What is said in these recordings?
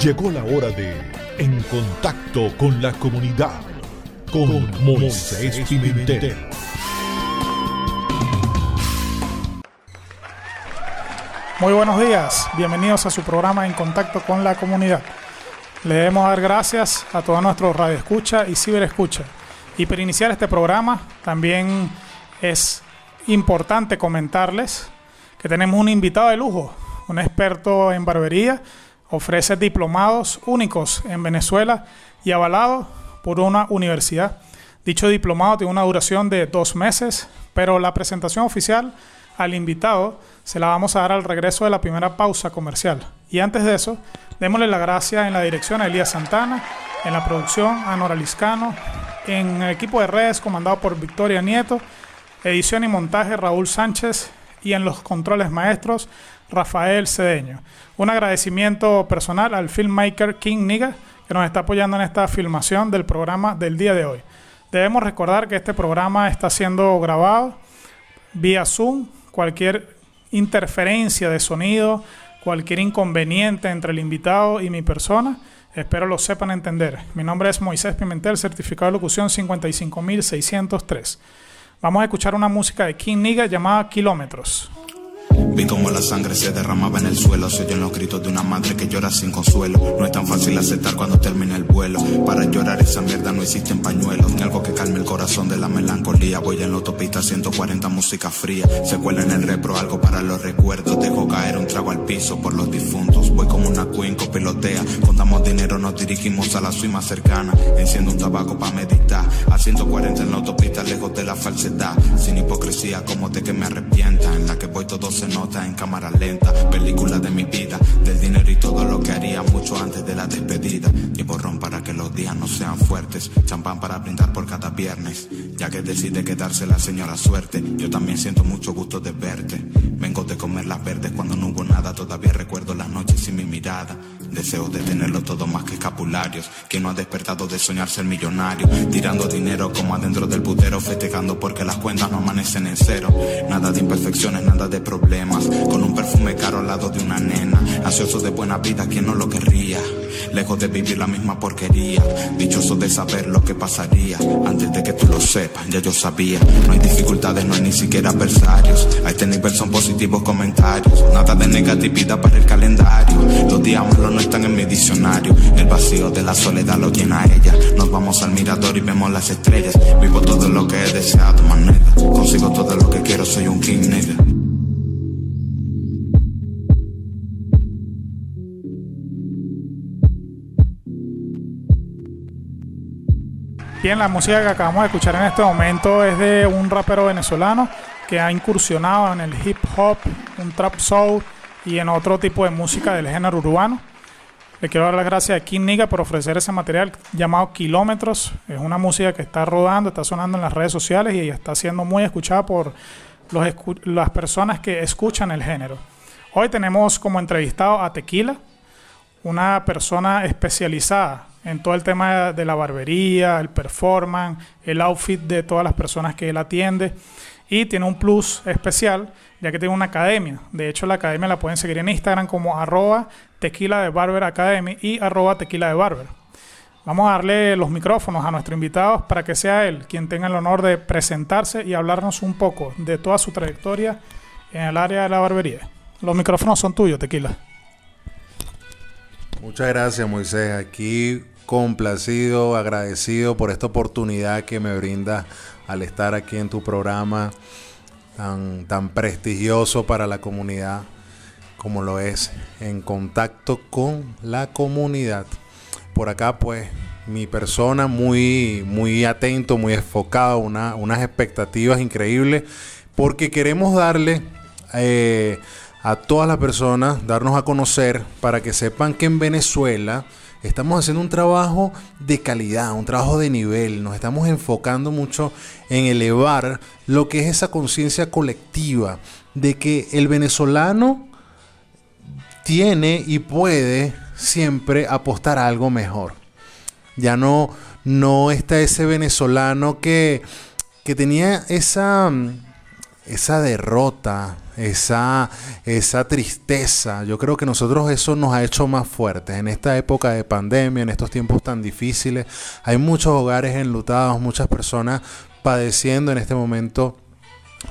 Llegó la hora de En Contacto con la Comunidad con Moisés Pimentel. Muy buenos días, bienvenidos a su programa En Contacto con la Comunidad. Le debemos dar gracias a todos nuestros radioescucha y ciberescucha. Y para iniciar este programa, también es importante comentarles que tenemos un invitado de lujo, un experto en barbería, ofrece diplomados únicos en Venezuela y avalado por una universidad. Dicho diplomado tiene una duración de dos meses, pero la presentación oficial al invitado se la vamos a dar al regreso de la primera pausa comercial. Y antes de eso, démosle la gracia en la dirección a Elías Santana, en la producción a Nora Liscano, en el equipo de redes comandado por Victoria Nieto, edición y montaje Raúl Sánchez y en los controles maestros Rafael Cedeño. Un agradecimiento personal al filmmaker King Niga que nos está apoyando en esta filmación del programa del día de hoy. Debemos recordar que este programa está siendo grabado vía Zoom. Cualquier interferencia de sonido, cualquier inconveniente entre el invitado y mi persona, espero lo sepan entender. Mi nombre es Moisés Pimentel, certificado de locución 55603. Vamos a escuchar una música de King Niga llamada Kilómetros. Vi como la sangre se derramaba en el suelo. Se oyen los gritos de una madre que llora sin consuelo. No es tan fácil aceptar cuando termina el vuelo. Para llorar esa mierda no existen pañuelos. Ni algo que calme el corazón de la melancolía. Voy en la autopista 140 música fría. Se cuela en el repro algo para los recuerdos. Dejo caer un trago al piso por los difuntos. Voy como una queen copilotea. Contamos dinero, nos dirigimos a la suima cercana. Enciendo un tabaco para meditar. A 140 en la autopista lejos de la falsedad. Sin hipocresía como de que me arrepienta. En la que voy todo se nota en cámara lenta, película de mi vida, del dinero y todo lo que haría mucho antes de la despedida. Y borrón para que los días no sean fuertes, champán para brindar por cada viernes, ya que decide quedarse la señora suerte. Yo también siento mucho gusto de verte. De comer las verdes cuando no hubo nada, todavía recuerdo las noches sin mi mirada. Deseo de tenerlo todo más que escapularios. Que no ha despertado de soñar ser millonario. Tirando dinero como adentro del putero. Festejando porque las cuentas no amanecen en cero. Nada de imperfecciones, nada de problemas. Con un perfume caro al lado de una nena. Ansioso de buena vida, quien no lo querría. Lejos de vivir la misma porquería. Dichoso de saber lo que pasaría. Antes de que tú lo sepas, ya yo sabía. No hay dificultades, no hay ni siquiera adversarios. A este nivel son positivos comentarios. Nada de negatividad para el calendario. Los días no están en mi diccionario. El vacío de la soledad lo llena ella. Nos vamos al mirador y vemos las estrellas. Vivo todo lo que he deseado, manera. Consigo todo lo que quiero, soy un king nigga. Bien, la música que acabamos de escuchar en este momento es de un rapero venezolano que ha incursionado en el hip hop, un trap soul y en otro tipo de música del género urbano. Le quiero dar las gracias a King Niga por ofrecer ese material llamado Kilómetros. Es una música que está rodando, está sonando en las redes sociales y está siendo muy escuchada por los las personas que escuchan el género. Hoy tenemos como entrevistado a Tequila, una persona especializada en todo el tema de la barbería, el performance, el outfit de todas las personas que él atiende. Y tiene un plus especial, ya que tiene una academia. De hecho, la academia la pueden seguir en Instagram como arroba tequila de barber academy y arroba tequila de barber. Vamos a darle los micrófonos a nuestro invitado para que sea él quien tenga el honor de presentarse y hablarnos un poco de toda su trayectoria en el área de la barbería. Los micrófonos son tuyos, Tequila. Muchas gracias, Moisés. Aquí complacido, agradecido por esta oportunidad que me brinda al estar aquí en tu programa tan, tan prestigioso para la comunidad como lo es en contacto con la comunidad. Por acá pues mi persona muy, muy atento, muy enfocado, una, unas expectativas increíbles porque queremos darle eh, a todas las personas, darnos a conocer para que sepan que en Venezuela estamos haciendo un trabajo de calidad, un trabajo de nivel, nos estamos enfocando mucho en elevar lo que es esa conciencia colectiva de que el venezolano tiene y puede siempre apostar a algo mejor. Ya no, no está ese venezolano que, que tenía esa, esa derrota, esa, esa tristeza. Yo creo que nosotros eso nos ha hecho más fuertes. En esta época de pandemia, en estos tiempos tan difíciles, hay muchos hogares enlutados, muchas personas padeciendo en este momento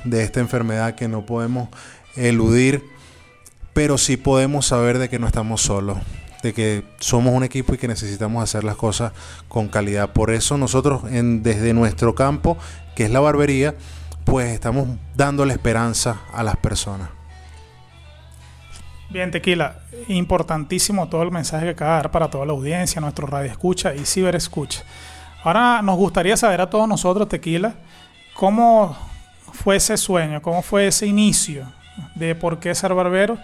de esta enfermedad que no podemos eludir, pero sí podemos saber de que no estamos solos de que somos un equipo y que necesitamos hacer las cosas con calidad. Por eso nosotros en, desde nuestro campo, que es la barbería, pues estamos dando la esperanza a las personas. Bien, Tequila, importantísimo todo el mensaje que acaba de dar para toda la audiencia, nuestro radio escucha y ciber escucha. Ahora nos gustaría saber a todos nosotros, Tequila, cómo fue ese sueño, cómo fue ese inicio de por qué ser barbero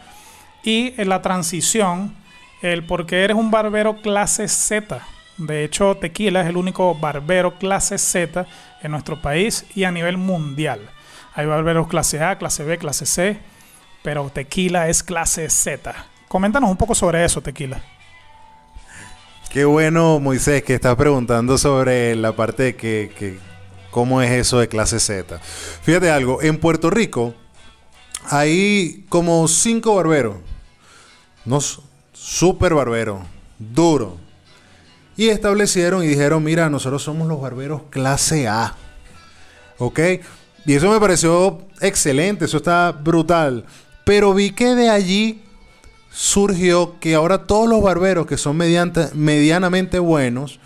y la transición, el por qué eres un barbero clase Z. De hecho, Tequila es el único barbero clase Z en nuestro país y a nivel mundial. Hay barberos clase A, clase B, clase C, pero Tequila es clase Z. Coméntanos un poco sobre eso, Tequila. Qué bueno, Moisés, que estás preguntando sobre la parte de que, cómo es eso de clase Z. Fíjate algo, en Puerto Rico hay como cinco barberos, no super barberos, duro, y establecieron y dijeron, mira, nosotros somos los barberos clase A. ¿Ok? Y eso me pareció excelente, eso está brutal. Pero vi que de allí surgió que ahora todos los barberos que son medianamente buenos,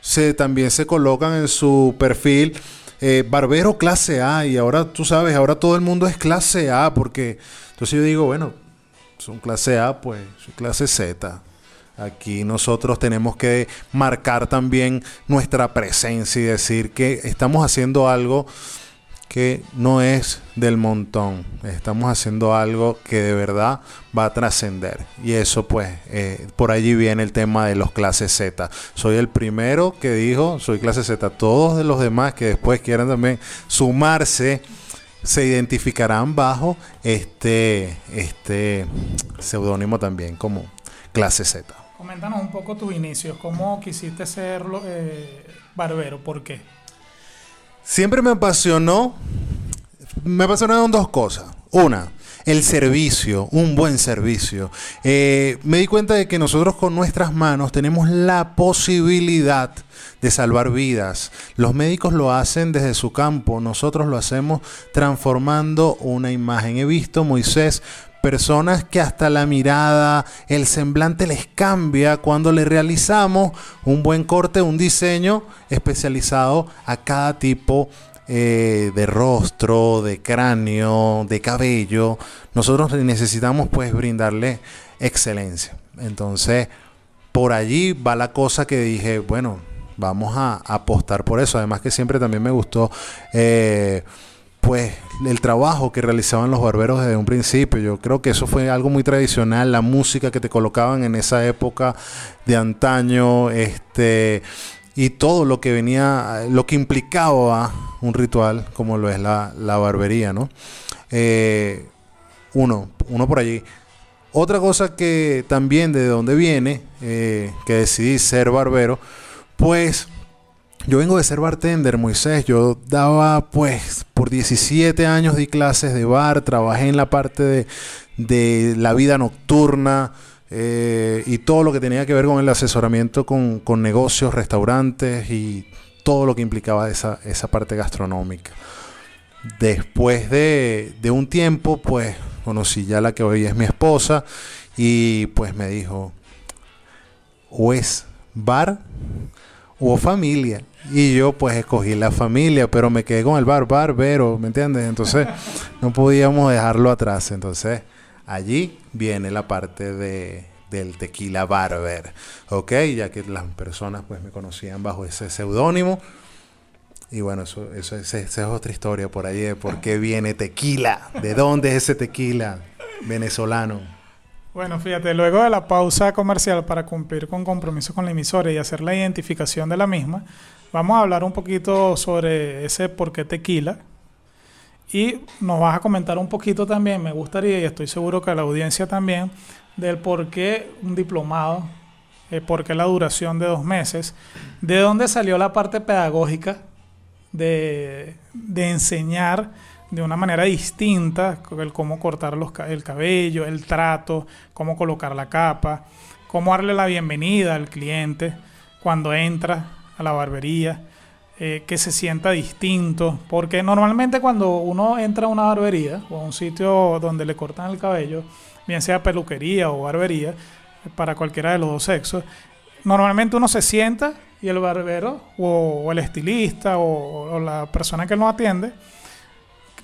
se, también se colocan en su perfil eh, barbero clase A. Y ahora tú sabes, ahora todo el mundo es clase A, porque entonces yo digo, bueno, son clase A, pues, son clase Z. Aquí nosotros tenemos que marcar también nuestra presencia y decir que estamos haciendo algo que no es del montón. Estamos haciendo algo que de verdad va a trascender. Y eso pues, eh, por allí viene el tema de los clases Z. Soy el primero que dijo, soy clase Z. Todos los demás que después quieran también sumarse, se identificarán bajo este, este seudónimo también como clase Z. Coméntanos un poco tus inicios. ¿Cómo quisiste ser eh, barbero? ¿Por qué? Siempre me apasionó. Me apasionaron dos cosas. Una, el servicio, un buen servicio. Eh, me di cuenta de que nosotros con nuestras manos tenemos la posibilidad de salvar vidas. Los médicos lo hacen desde su campo, nosotros lo hacemos transformando una imagen. He visto, Moisés, personas que hasta la mirada, el semblante les cambia cuando le realizamos un buen corte, un diseño especializado a cada tipo eh, de rostro, de cráneo, de cabello. Nosotros necesitamos pues brindarle excelencia. Entonces, por allí va la cosa que dije, bueno, vamos a apostar por eso. Además que siempre también me gustó... Eh, pues el trabajo que realizaban los barberos desde un principio. Yo creo que eso fue algo muy tradicional, la música que te colocaban en esa época de antaño, este y todo lo que venía, lo que implicaba un ritual como lo es la, barbería, ¿no? Eh, uno, uno por allí. Otra cosa que también de dónde viene, eh, que decidí ser barbero, pues yo vengo de ser bartender, Moisés. Yo daba, pues, por 17 años di clases de bar, trabajé en la parte de, la vida nocturna eh, y todo lo que tenía que ver con el asesoramiento con, negocios, restaurantes y todo lo que implicaba esa, esa parte gastronómica. Después de, de un tiempo, pues, conocí ya la que hoy es mi esposa y pues me dijo, o es bar o familia. Y yo pues escogí la familia, pero me quedé con el bar barbero, ¿me entiendes? Entonces no podíamos dejarlo atrás. Entonces allí viene la parte de, del tequila barber, ¿ok? Ya que las personas pues me conocían bajo ese seudónimo. Y bueno, eso, eso, esa es otra historia por ahí de por qué viene tequila, de dónde es ese tequila venezolano. Bueno, fíjate, luego de la pausa comercial para cumplir con compromisos con la emisora y hacer la identificación de la misma, vamos a hablar un poquito sobre ese por qué tequila. Y nos vas a comentar un poquito también, me gustaría, y estoy seguro que la audiencia también, del por qué un diplomado, eh, por qué la duración de dos meses, de dónde salió la parte pedagógica de, de enseñar de una manera distinta, el cómo cortar el cabello, el trato, cómo colocar la capa, cómo darle la bienvenida al cliente cuando entra a la barbería, eh, que se sienta distinto, porque normalmente cuando uno entra a una barbería o a un sitio donde le cortan el cabello, bien sea peluquería o barbería, para cualquiera de los dos sexos, normalmente uno se sienta y el barbero o, el estilista o, la persona que nos atiende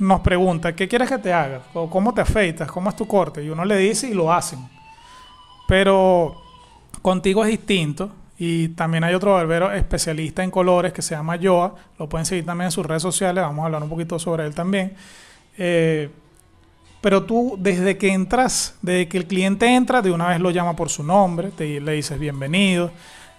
nos pregunta, ¿qué quieres que te haga? ¿O ¿Cómo te afeitas? ¿Cómo es tu corte? Y uno le dice y lo hacen. Pero contigo es distinto. Y también hay otro barbero especialista en colores que se llama Joa. Lo pueden seguir también en sus redes sociales. Vamos a hablar un poquito sobre él también. Eh, pero tú, desde que entras, desde que el cliente entra, de una vez lo llama por su nombre, te, le dices bienvenido,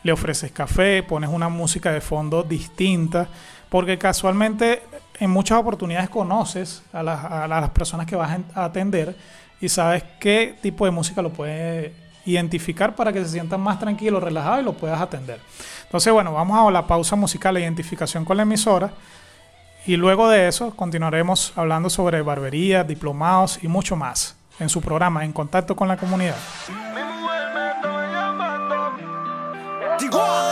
le ofreces café, pones una música de fondo distinta, porque casualmente en muchas oportunidades conoces a las, personas que vas a atender y sabes qué tipo de música lo puede identificar para que se sientan más tranquilos, relajados y lo puedas atender. Entonces, bueno, vamos a la pausa musical, la identificación con la emisora. Y luego de eso continuaremos hablando sobre barbería, diplomados y mucho más en su programa En Contacto con la Comunidad. seguro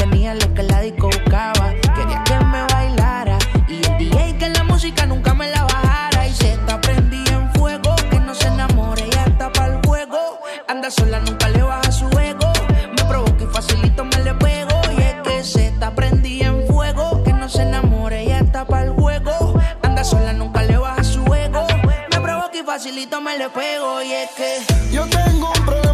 tenía lo que la disco buscaba. Quería que me bailara y el DJ que la música nunca me la bajara. Y se prendí en fuego, que no se enamore y hasta para el juego. Anda sola, nunca le baja su ego. Me provoca y facilito me le pego. Y es que se prendí en fuego, que no se enamore y hasta para el juego. Anda sola, nunca le baja su ego. Me provoca y facilito me le pego. Y es que yo tengo un problema.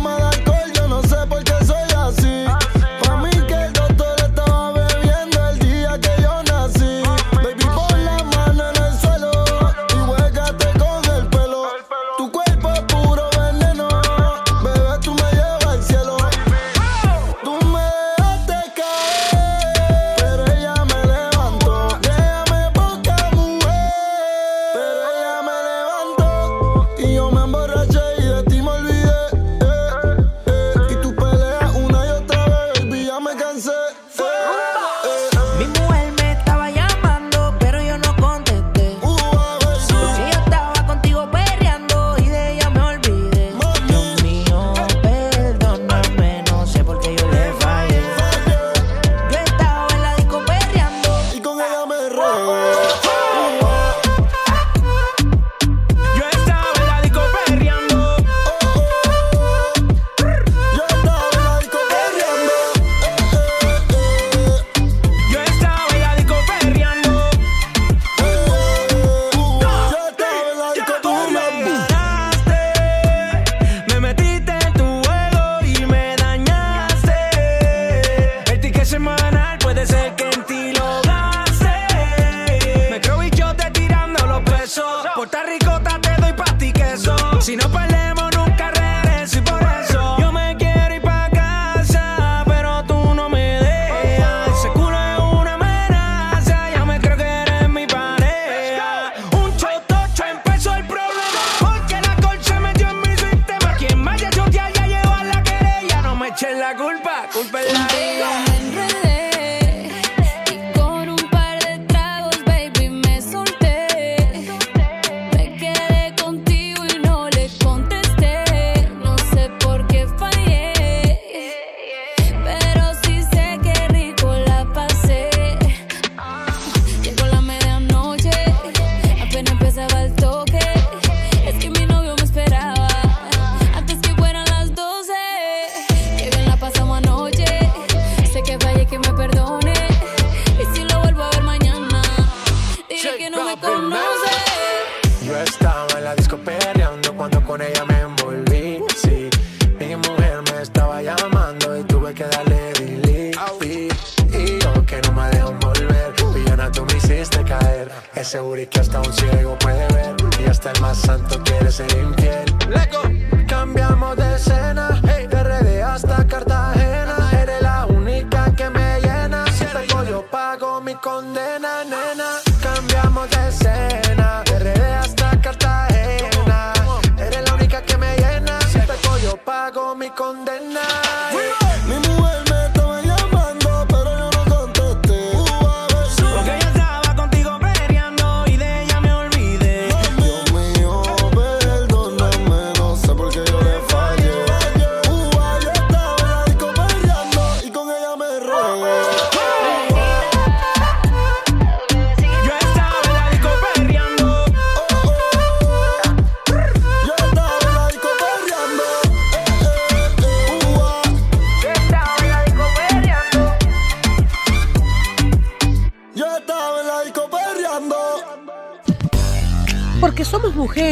Mi mujer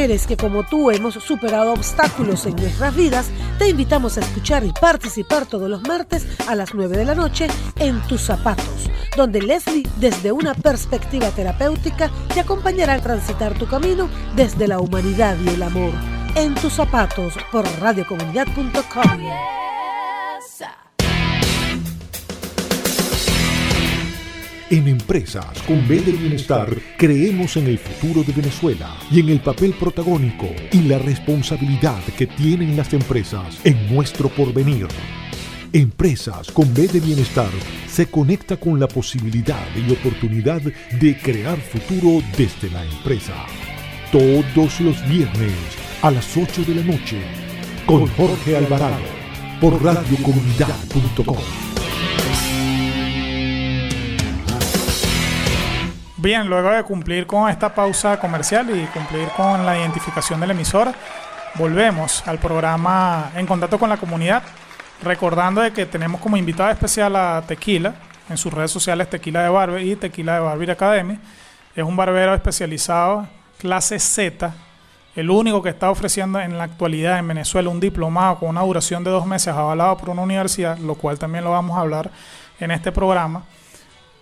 mujeres que como tú hemos superado obstáculos en nuestras vidas, te invitamos a escuchar y participar todos los martes a las 9 de la noche en Tus Zapatos, donde Leslie desde una perspectiva terapéutica te acompañará a transitar tu camino desde la humanidad y el amor. En Tus Zapatos por radiocomunidad.com. En Empresas con B de Bienestar creemos en el futuro de Venezuela y en el papel protagónico y la responsabilidad que tienen las empresas en nuestro porvenir. Empresas con B de Bienestar se conecta con la posibilidad y oportunidad de crear futuro desde la empresa. Todos los viernes a las 8 de la noche con Jorge Alvarado por radiocomunidad.com. Bien, luego de cumplir con esta pausa comercial y cumplir con la identificación de la emisora, volvemos al programa En Contacto con la Comunidad, recordando de que tenemos como invitada especial a Tequila, en sus redes sociales Tequila de Barber y Tequila de Barber Academy. Es un barbero especializado, clase Z, el único que está ofreciendo en la actualidad en Venezuela un diplomado con una duración de dos meses avalado por una universidad, lo cual también lo vamos a hablar en este programa.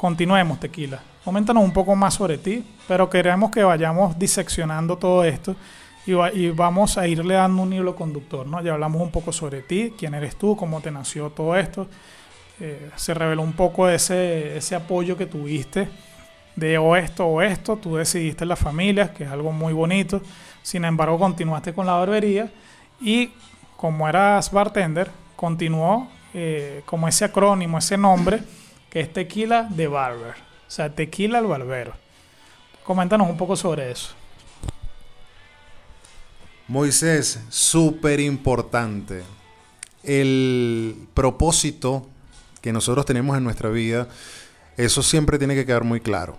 Continuemos, Tequila. Coméntanos un poco más sobre ti, pero queremos que vayamos diseccionando todo esto y, va- y vamos a irle dando un hilo conductor, ¿no? Ya hablamos un poco sobre ti, quién eres tú, cómo te nació todo esto. Eh, se reveló un poco ese, ese apoyo que tuviste de o esto o esto, tú decidiste la familia, que es algo muy bonito. Sin embargo, continuaste con la barbería y como eras bartender, continuó eh, como ese acrónimo, ese nombre, que es Tequila de Barber. O sea, Tequila al Barbero. Coméntanos un poco sobre eso. Moisés, súper importante. El propósito que nosotros tenemos en nuestra vida, eso siempre tiene que quedar muy claro.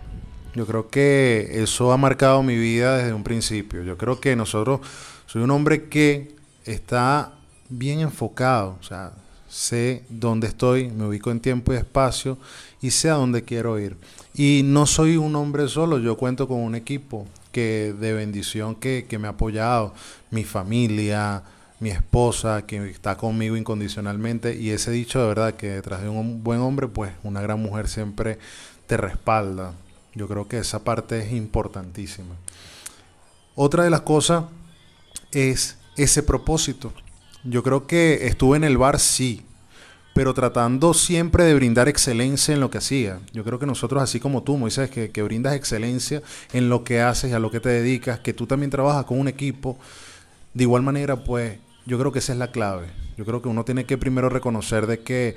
Yo creo que eso ha marcado mi vida desde un principio. Yo creo que nosotros, soy un hombre que está bien enfocado, o sea, sé dónde estoy, me ubico en tiempo y espacio y sé a dónde quiero ir. Y no soy un hombre solo, yo cuento con un equipo que de bendición que, que me ha apoyado, mi familia, mi esposa, que está conmigo incondicionalmente. Y ese dicho de verdad que detrás de un buen hombre, pues una gran mujer siempre te respalda. Yo creo que esa parte es importantísima. Otra de las cosas es ese propósito. Yo creo que estuve en el bar, sí, pero tratando siempre de brindar excelencia en lo que hacía. Yo creo que nosotros, así como tú, Moisés, que, que brindas excelencia en lo que haces y a lo que te dedicas, que tú también trabajas con un equipo, de igual manera, pues yo creo que esa es la clave. Yo creo que uno tiene que primero reconocer de que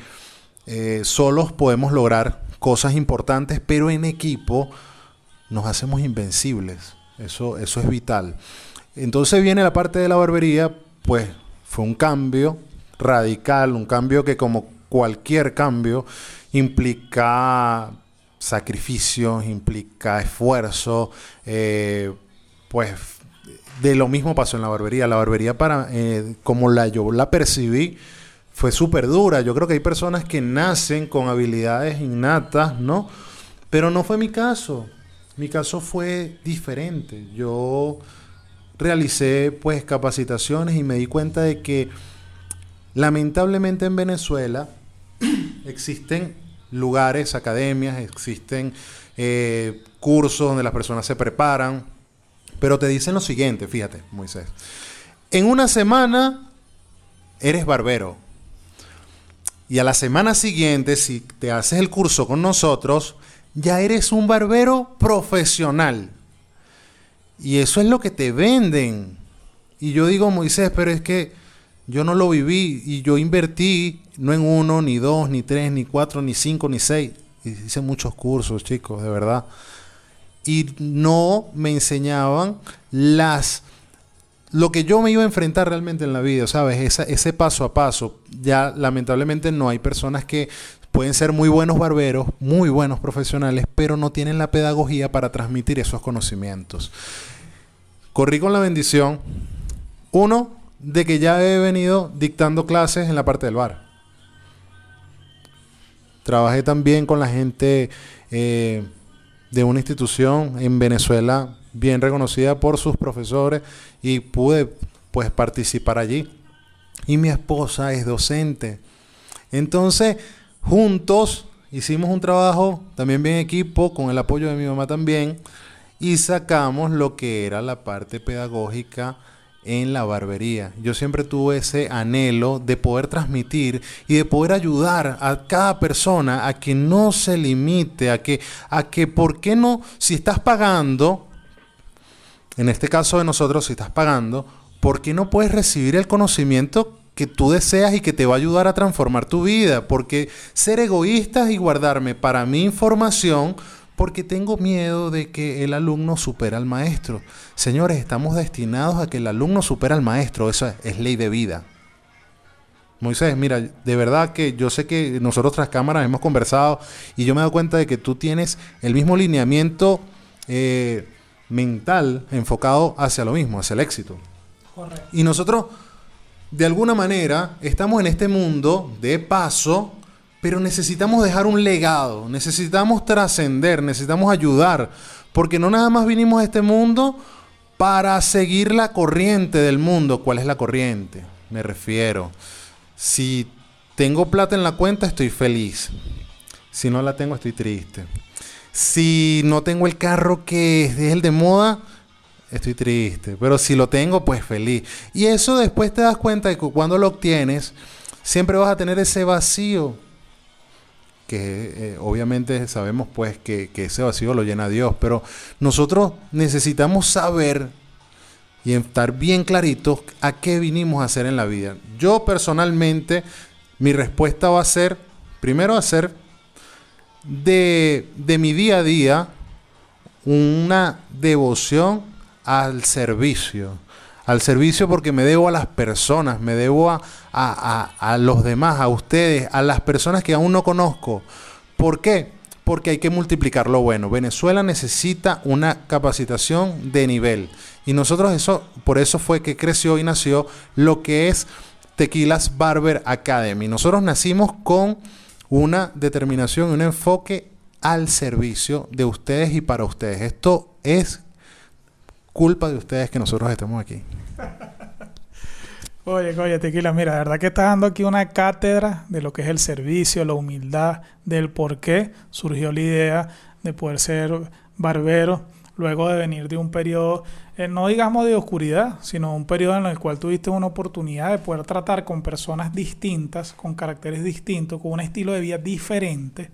eh, solos podemos lograr cosas importantes, pero en equipo nos hacemos invencibles. Eso, eso es vital. Entonces viene la parte de la barbería, pues fue un cambio radical, un cambio que como cualquier cambio implica sacrificios, implica esfuerzo, eh, pues de lo mismo pasó en la barbería. La barbería para, eh, como yo la percibí, fue súper dura. Yo creo que hay personas que nacen con habilidades innatas, ¿no? Pero no fue mi caso. Mi caso fue diferente. Yo realicé pues capacitaciones y me di cuenta de que lamentablemente en Venezuela existen lugares, academias, existen eh, cursos donde las personas se preparan, pero te dicen lo siguiente, fíjate, Moisés. En una semana eres barbero. Y a la semana siguiente, si te haces el curso con nosotros, ya eres un barbero profesional. Y eso es lo que te venden. Y yo digo, Moisés, pero es que yo no lo viví y yo invertí no en uno, ni dos, ni tres, ni cuatro, ni cinco, ni seis. Hice muchos cursos, chicos, de verdad. Y no me enseñaban las lo que yo me iba a enfrentar realmente en la vida, ¿sabes? Esa- ese paso a paso. Ya lamentablemente no hay personas que pueden ser muy buenos barberos, muy buenos profesionales, pero no tienen la pedagogía para transmitir esos conocimientos. Corrí con la bendición, uno, de que ya he venido dictando clases en la parte del bar. Trabajé también con la gente eh, de una institución en Venezuela bien reconocida por sus profesores y pude pues participar allí. Y mi esposa es docente. Entonces, juntos hicimos un trabajo también bien equipo, con el apoyo de mi mamá también, y sacamos lo que era la parte pedagógica en la barbería. Yo siempre tuve ese anhelo de poder transmitir y de poder ayudar a cada persona a que no se limite, a que, a que, ¿por qué no? Si estás pagando, en este caso de nosotros, si estás pagando, ¿por qué no puedes recibir el conocimiento que tú deseas y que te va a ayudar a transformar tu vida? Porque ser egoístas y guardarme para mi información, porque tengo miedo de que el alumno supera al maestro. Señores, estamos destinados a que el alumno supera al maestro, eso es, es ley de vida. Moisés, mira, de verdad que yo sé que nosotros tras cámaras hemos conversado y yo me he dado cuenta de que tú tienes el mismo lineamiento eh, mental enfocado hacia lo mismo, hacia el éxito. Correcto. Y nosotros, de alguna manera, estamos en este mundo de paso, pero necesitamos dejar un legado, necesitamos trascender, necesitamos ayudar, porque no nada más vinimos a este mundo para seguir la corriente del mundo. ¿Cuál es la corriente? Me refiero. Si tengo plata en la cuenta, estoy feliz. Si no la tengo, estoy triste. Si no tengo el carro que es el de moda, estoy triste. Pero si lo tengo, pues feliz. Y eso después te das cuenta de que cuando lo obtienes, siempre vas a tener ese vacío. Que eh, obviamente sabemos pues que, que ese vacío lo llena Dios. Pero nosotros necesitamos saber y estar bien claritos a qué vinimos a hacer en la vida. Yo personalmente, mi respuesta va a ser, primero hacer de, de mi día a día una devoción al servicio. Al servicio porque me debo a las personas, me debo a, a, a, los demás, a ustedes, a las personas que aún no conozco. ¿Por qué? Porque hay que multiplicar lo bueno. Venezuela necesita una capacitación de nivel. Y nosotros eso, por eso fue que creció y nació lo que es Tequilas Barber Academy. Nosotros nacimos con una determinación un enfoque al servicio de ustedes y para ustedes. Esto es culpa de ustedes que nosotros estemos aquí. Oye, oye, Tequila, mira, la verdad que estás dando aquí una cátedra de lo que es el servicio, la humildad, del por qué surgió la idea de poder ser barbero, luego de venir de un periodo, eh, no digamos de oscuridad, sino un periodo en el cual tuviste una oportunidad de poder tratar con personas distintas, con caracteres distintos, con un estilo de vida diferente,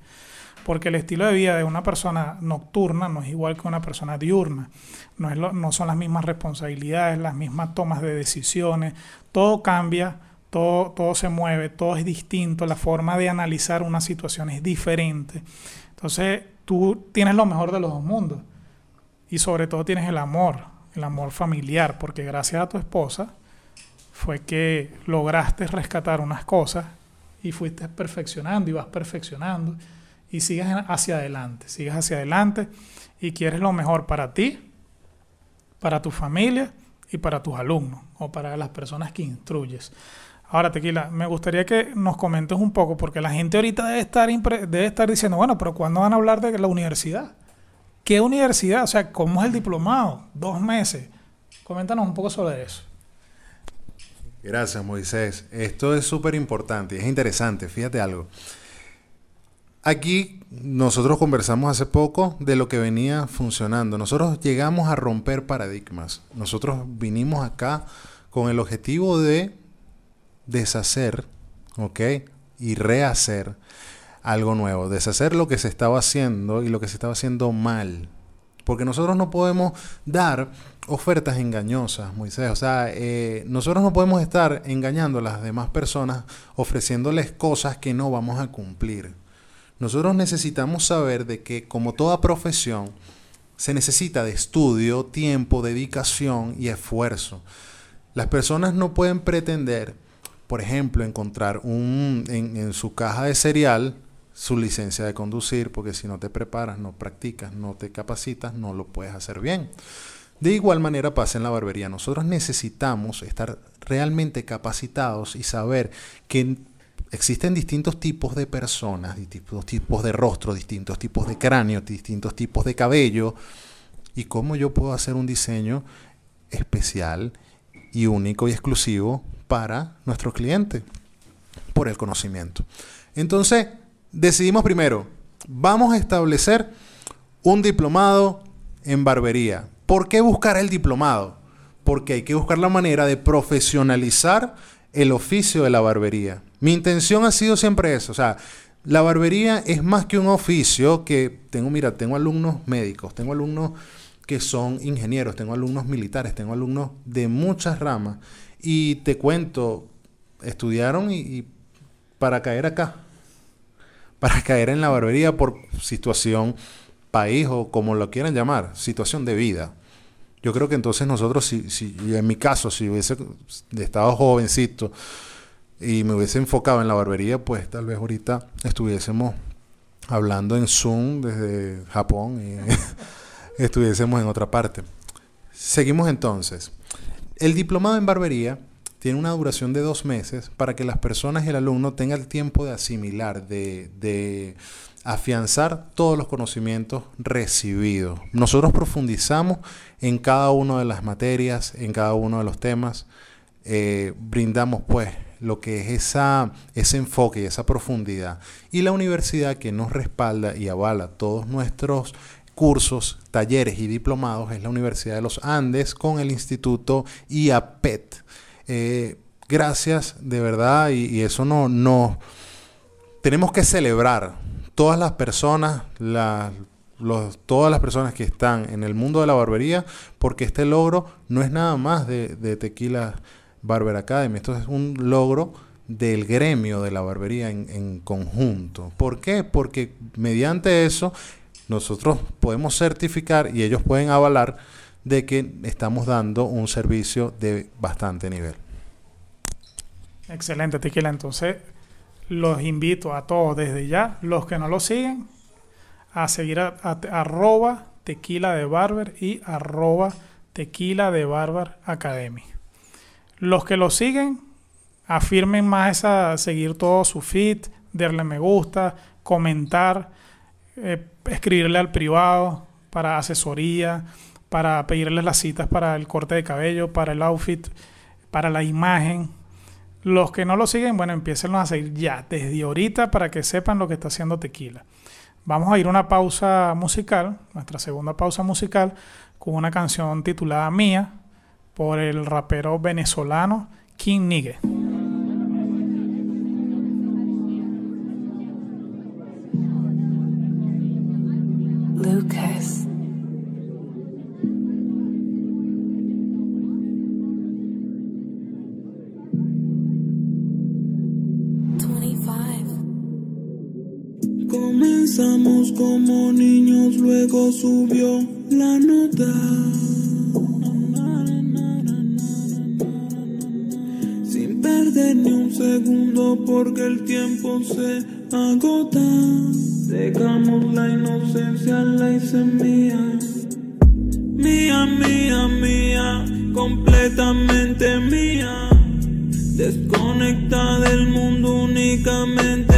porque el estilo de vida de una persona nocturna no es igual que una persona diurna, no, es lo- no son las mismas responsabilidades, las mismas tomas de decisiones, todo cambia, todo, todo se mueve, todo es distinto, la forma de analizar una situación es diferente. Entonces, tú tienes lo mejor de los dos mundos y sobre todo tienes el amor, el amor familiar, porque gracias a tu esposa fue que lograste rescatar unas cosas y fuiste perfeccionando y vas perfeccionando y sigues en- hacia adelante, sigues hacia adelante y quieres lo mejor para ti, para tu familia y para tus alumnos o para las personas que instruyes. Ahora, Tequila, me gustaría que nos comentes un poco, porque la gente ahorita debe estar, debe estar diciendo, bueno, pero ¿cuándo van a hablar de la universidad? ¿Qué universidad? O sea, ¿cómo es el diplomado? Dos meses. Coméntanos un poco sobre eso. Gracias, Moisés. Esto es súper importante y es interesante. Fíjate algo. Aquí nosotros conversamos hace poco de lo que venía funcionando. Nosotros llegamos a romper paradigmas. Nosotros vinimos acá con el objetivo de deshacer, ¿ok? Y rehacer algo nuevo. Deshacer lo que se estaba haciendo y lo que se estaba haciendo mal. Porque nosotros no podemos dar ofertas engañosas, Moisés. O sea, eh, nosotros no podemos estar engañando a las demás personas ofreciéndoles cosas que no vamos a cumplir. Nosotros necesitamos saber de que como toda profesión se necesita de estudio, tiempo, dedicación y esfuerzo. Las personas no pueden pretender, por ejemplo, encontrar un, en, en su caja de cereal su licencia de conducir, porque si no te preparas, no practicas, no te capacitas, no lo puedes hacer bien. De igual manera pasa en la barbería. Nosotros necesitamos estar realmente capacitados y saber que existen distintos tipos de personas, distintos tipos de rostro, distintos tipos de cráneo, distintos tipos de cabello, y cómo yo puedo hacer un diseño especial y único y exclusivo para nuestro cliente por el conocimiento. Entonces, decidimos primero, vamos a establecer un diplomado en barbería. ¿Por qué buscar el diplomado? Porque hay que buscar la manera de profesionalizar el oficio de la barbería. Mi intención ha sido siempre eso, o sea, la barbería es más que un oficio que tengo, mira, tengo alumnos médicos, tengo alumnos que son ingenieros, tengo alumnos militares, tengo alumnos de muchas ramas y te cuento, estudiaron y, y para caer acá, para caer en la barbería por situación país o como lo quieran llamar, situación de vida. Yo creo que entonces nosotros, si, si en mi caso, si hubiese estado jovencito, y me hubiese enfocado en la barbería, pues tal vez ahorita estuviésemos hablando en Zoom desde Japón y estuviésemos en otra parte. Seguimos entonces. El diplomado en barbería tiene una duración de dos meses para que las personas y el alumno tengan el tiempo de asimilar, de, de afianzar todos los conocimientos recibidos. Nosotros profundizamos en cada una de las materias, en cada uno de los temas. Eh, brindamos pues lo que es esa, ese enfoque y esa profundidad. Y la universidad que nos respalda y avala todos nuestros cursos, talleres y diplomados es la Universidad de los Andes con el Instituto IAPET. Eh, gracias, de verdad, y, y eso no, no, tenemos que celebrar todas las personas, la, los, todas las personas que están en el mundo de la barbería, porque este logro no es nada más de, Tequila Barber Academy, esto es un logro del gremio de la barbería en, en conjunto. ¿Por qué? Porque mediante eso nosotros podemos certificar y ellos pueden avalar de que estamos dando un servicio de bastante nivel. Excelente, Tequila. Entonces, los invito a todos desde ya, los que no lo siguen, a seguir a, arroba tequila de barber y arroba tequila de barber academy. Los que lo siguen, afirmen más esa, seguir todo su feed, darle me gusta, comentar, eh, escribirle al privado para asesoría, para pedirles las citas para el corte de cabello, para el outfit, para la imagen. Los que no lo siguen, bueno, empiecen a seguir ya, desde ahorita, para que sepan lo que está haciendo Tequila. Vamos a ir a una pausa musical, nuestra segunda pausa musical, con una canción titulada Mía, por el rapero venezolano King Nigue. Comenzamos como niños, luego subió la nota. Sin perder ni un segundo porque el tiempo se agota. Dejamos la inocencia, la hice mía. Mía, mía, mía, completamente mía. Desconecta del mundo únicamente.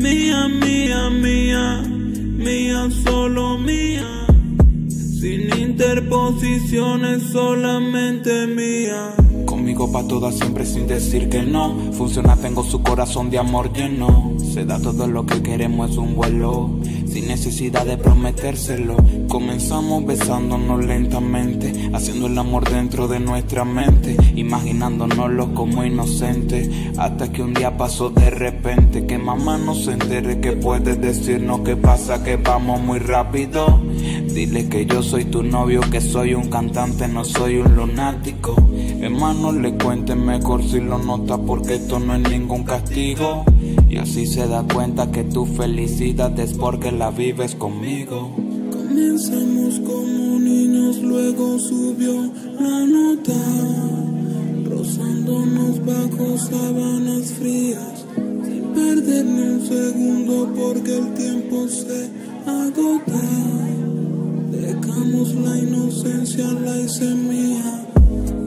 Mía, mía, mía, mía, solo mía. Sin interposiciones, solamente mía. Con mi conmigo pa' todas siempre sin decir que no. Funciona, tengo su corazón de amor lleno. Se da todo lo que queremos, es un vuelo. Sin necesidad de prometérselo. Comenzamos besándonos lentamente. Haciendo el amor dentro de nuestra mente. Imaginándonoslo como inocentes. Hasta que un día pasó de repente. Que mamá no se entere que puede decirnos que pasa, que vamos muy rápido. Dile que yo soy tu novio, que soy un cantante, no soy un lunático. Hermano, le cuente mejor si lo nota, porque esto no es ningún castigo. Y así se da cuenta que tu felicidad es porque la vives conmigo. Comenzamos como niños, luego subió la nota, rozándonos bajo sábanas frías, sin perder ni un segundo porque el tiempo se agota. Dejamos la inocencia, la hice mía,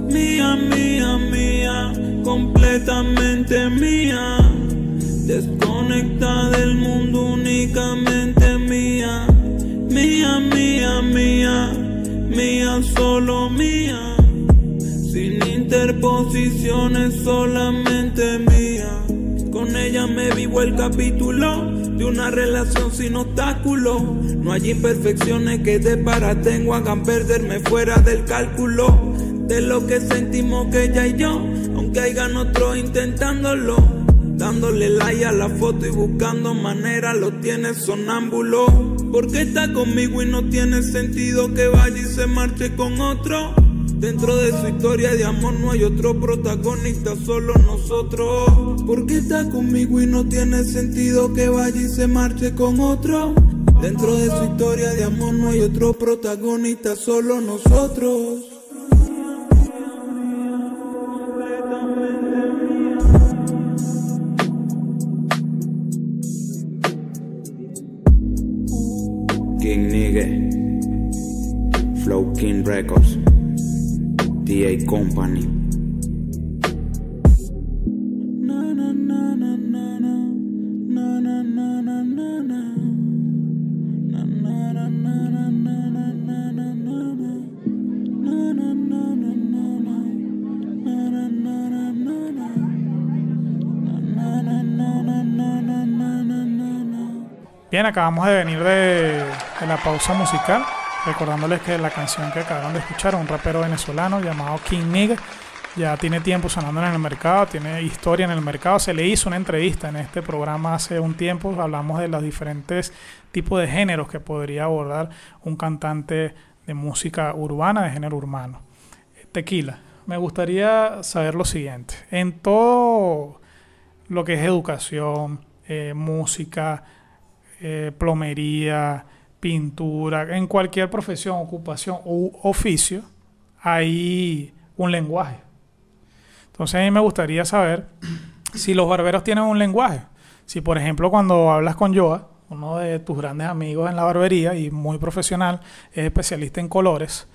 mía, mía, mía, completamente mía, desconectada del mundo únicamente mía. Mía, mía, mía, mía, solo mía. Sin interposiciones, solamente mía. Con ella me vivo el capítulo de una relación sin obstáculos. No hay imperfecciones que de para tengo hagan perderme fuera del cálculo. De lo que sentimos que ella y yo, aunque hayan otros intentándolo. Dándole like a la foto y buscando manera lo tiene sonámbulo. Porque está conmigo y no tiene sentido que vaya y se marche con otro. Dentro de su historia de amor no hay otro protagonista, solo nosotros. Porque está conmigo y no tiene sentido que vaya y se marche con otro. Dentro de su historia de amor no hay otro protagonista, solo nosotros. Na na na na. Bien, acabamos de venir de, de la pausa musical, recordándoles que la canción que acabaron de escuchar, un rapero venezolano llamado King Nigga, ya tiene tiempo sonando en el mercado, tiene historia en el mercado. Se le hizo una entrevista en este programa hace un tiempo, hablamos de los diferentes tipos de géneros que podría abordar un cantante de música urbana, de género urbano. Tequila, me gustaría saber lo siguiente. En todo lo que es educación, eh, música, eh, plomería, pintura, en cualquier profesión, ocupación u oficio, hay un lenguaje. Entonces a mí me gustaría saber si los barberos tienen un lenguaje. Si por ejemplo cuando hablas con Joa, uno de tus grandes amigos en la barbería y muy profesional, es especialista en colores,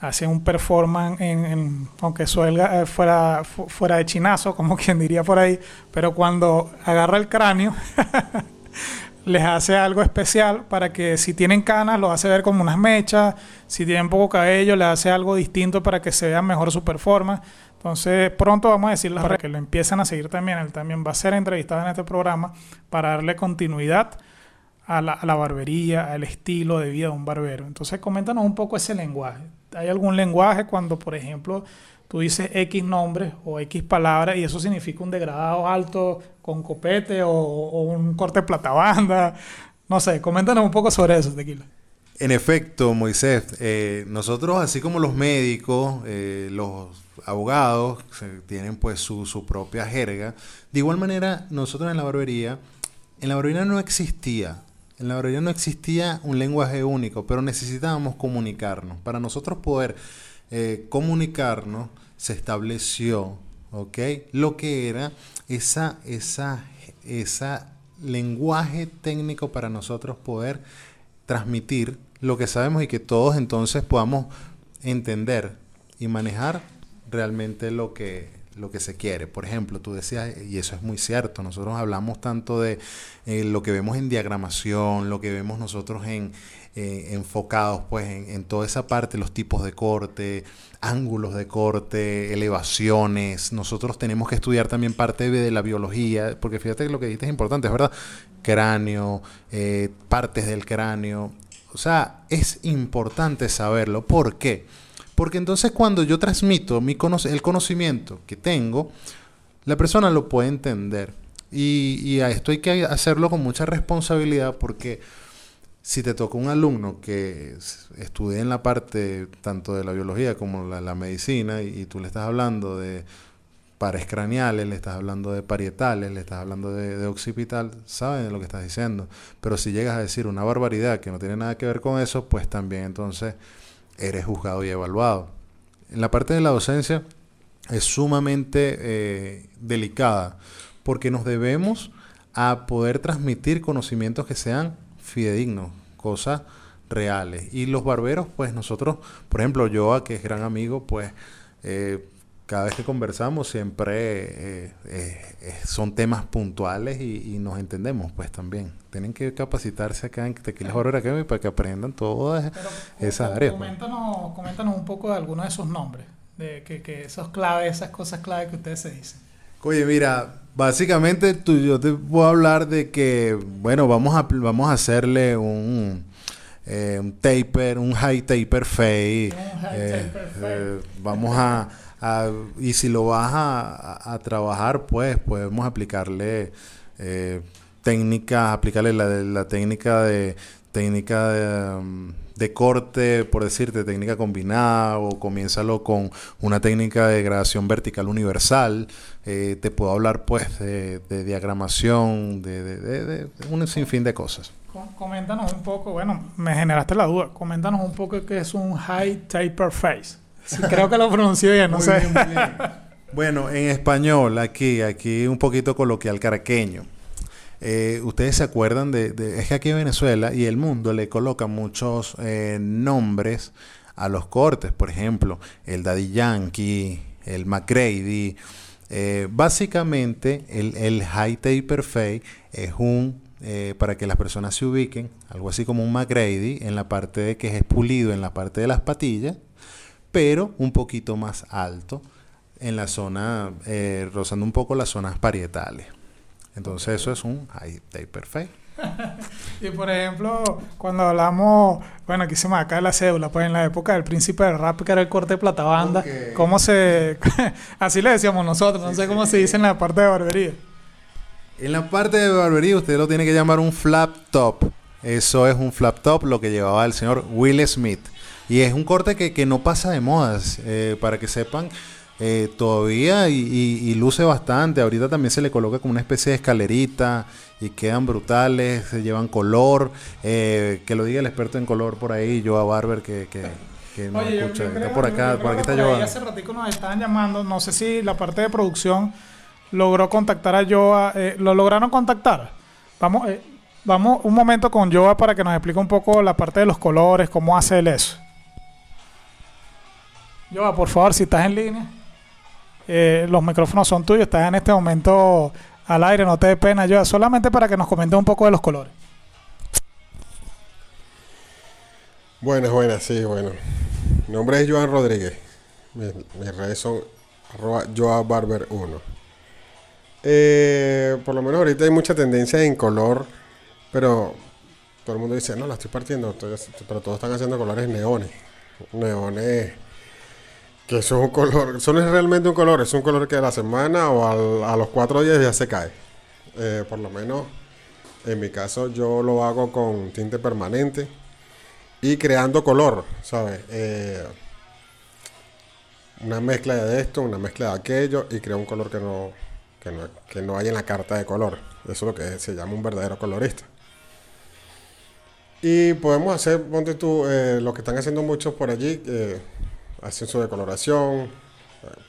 hace un performance en, aunque suelga, eh, fuera, fu- fuera de chinazo, como quien diría por ahí, pero cuando agarra el cráneo, les hace algo especial para que si tienen canas, lo hace ver como unas mechas, si tienen poco cabello, le hace algo distinto para que se vea mejor su performance. Entonces, pronto vamos a decirles para que lo empiecen a seguir también. Él también va a ser entrevistado en este programa para darle continuidad a la, a la barbería, al estilo de vida de un barbero. Entonces, coméntanos un poco ese lenguaje. ¿Hay algún lenguaje cuando, por ejemplo, tú dices X nombres o X palabras y eso significa un degradado alto con copete o, un corte platabanda? No sé, coméntanos un poco sobre eso, Tequila. En efecto, Moisés, eh, nosotros así como los médicos, eh, los abogados se- tienen pues su, su propia jerga, de igual manera nosotros en la barbería, en la barbería no existía, en la barbería no existía un lenguaje único, pero necesitábamos comunicarnos. Para nosotros poder eh, comunicarnos se estableció, ¿ok? Lo que era esa, esa, esa lenguaje técnico para nosotros poder transmitir lo que sabemos y que todos entonces podamos entender y manejar realmente lo que, lo que se quiere. Por ejemplo, tú decías, y eso es muy cierto, nosotros hablamos tanto de eh, lo que vemos en diagramación, lo que vemos nosotros en eh, enfocados pues en, toda esa parte, los tipos de corte, ángulos de corte, elevaciones. Nosotros tenemos que estudiar también parte de, de la biología, porque fíjate que lo que dijiste es importante, es verdad, cráneo, eh, partes del cráneo. O sea, es importante saberlo. ¿Por qué? Porque entonces cuando yo transmito mi el conocimiento que tengo, la persona lo puede entender. Y, y a esto hay que hacerlo con mucha responsabilidad porque si te toca un alumno que estudie en la parte tanto de la biología como la, la medicina y, tú le estás hablando de pares craneales, le estás hablando de parietales, le estás hablando de, occipital, saben lo que estás diciendo. Pero si llegas a decir una barbaridad que no tiene nada que ver con eso, pues también entonces eres juzgado y evaluado. En la parte de la docencia es sumamente eh, delicada porque nos debemos a poder transmitir conocimientos que sean fidedignos, cosas reales. Y los barberos, pues nosotros, por ejemplo, yo, que es gran amigo, pues eh, cada vez que conversamos siempre eh, eh, eh, son temas puntuales y, y nos entendemos, pues también. Tienen que capacitarse acá en Tequilas Barbera Academy para que aprendan todas esas Com- áreas. pues. Coméntanos, coméntanos un poco de algunos de esos nombres, de que, que esos claves, esas cosas clave que ustedes se dicen. Oye, mira, básicamente tú, yo te puedo hablar de que, bueno, vamos a, vamos a hacerle un, eh, un taper, un high taper fade. Un high eh, taper fade. eh, vamos a, y si lo vas a, a- trabajar, pues podemos aplicarle eh, técnicas, aplicarle la, la técnica de técnica de, um, de corte, por decirte, técnica combinada, o comiénzalo con una técnica de gradación vertical universal. Eh, te puedo hablar pues de, de diagramación, de, de- un sinfín de cosas. Com- Coméntanos un poco, bueno, me generaste la duda, coméntanos un poco qué es un high taper face. Creo que lo pronuncié bien, no Muy sé. bien, muy bien. Bueno, en español, aquí, aquí un poquito coloquial caraqueño. Eh, Ustedes se acuerdan de, de- Es que aquí en Venezuela y el mundo le coloca muchos eh, nombres a los cortes. Por ejemplo, el Daddy Yankee, el McGrady. Eh, básicamente, el, el High Taper Fade es un... eh, para que las personas se ubiquen, algo así como un McGrady en la parte de que es pulido en la parte de las patillas pero un poquito más alto en la zona, eh, rozando un poco las zonas parietales. Entonces eso es un high taper fade. Y por ejemplo, cuando hablamos, bueno, aquí se me acá la cédula, pues en la época del príncipe del rap, que era el corte de plata banda. ¿cómo se...? así le decíamos nosotros, no sé cómo se dice en la parte de barbería. En la parte de barbería usted lo tiene que llamar un flap top. Eso es un flap top, lo que llevaba el señor Will Smith. Y es un corte que, que no pasa de modas, eh, para que sepan, eh, todavía y, y- y luce bastante. Ahorita también se le coloca como una especie de escalerita y quedan brutales, se llevan color. eh, que lo diga el experto en color por ahí, Joa Barber, que, que, que no Oye, escucha. yo Está creo- por acá, por aquí está Joa. Hace ratico nos estaban llamando, no sé si la parte de producción logró contactar a Joa, eh, ¿lo lograron contactar? Vamos, eh, vamos un momento con Joa para que nos explique un poco la parte de los colores, cómo hace él eso. Joa, por favor, si estás en línea, eh, los micrófonos son tuyos, estás en este momento al aire, no te dé pena, Joa, solamente para que nos comente un poco de los colores. Buenas, buenas, sí, bueno. Mi nombre es Joan Rodríguez. Mis, redes son arroba joabarber1. Eh, por lo menos ahorita hay mucha tendencia en color, pero todo el mundo dice, no, la estoy partiendo, pero todos están haciendo colores neones. Neones, que eso es un color, eso no es realmente un color, es un color que a la semana o a los cuatro días ya se cae. Eh, por lo menos en mi caso yo lo hago con tinte permanente y creando color, ¿sabes? Eh, una mezcla de esto, una mezcla de aquello y crea un color que no, que no, que no hay en la carta de color. Eso es lo que se llama un verdadero colorista. Y podemos hacer, ponte tú, eh, lo que están haciendo muchos por allí, hacen su decoloración,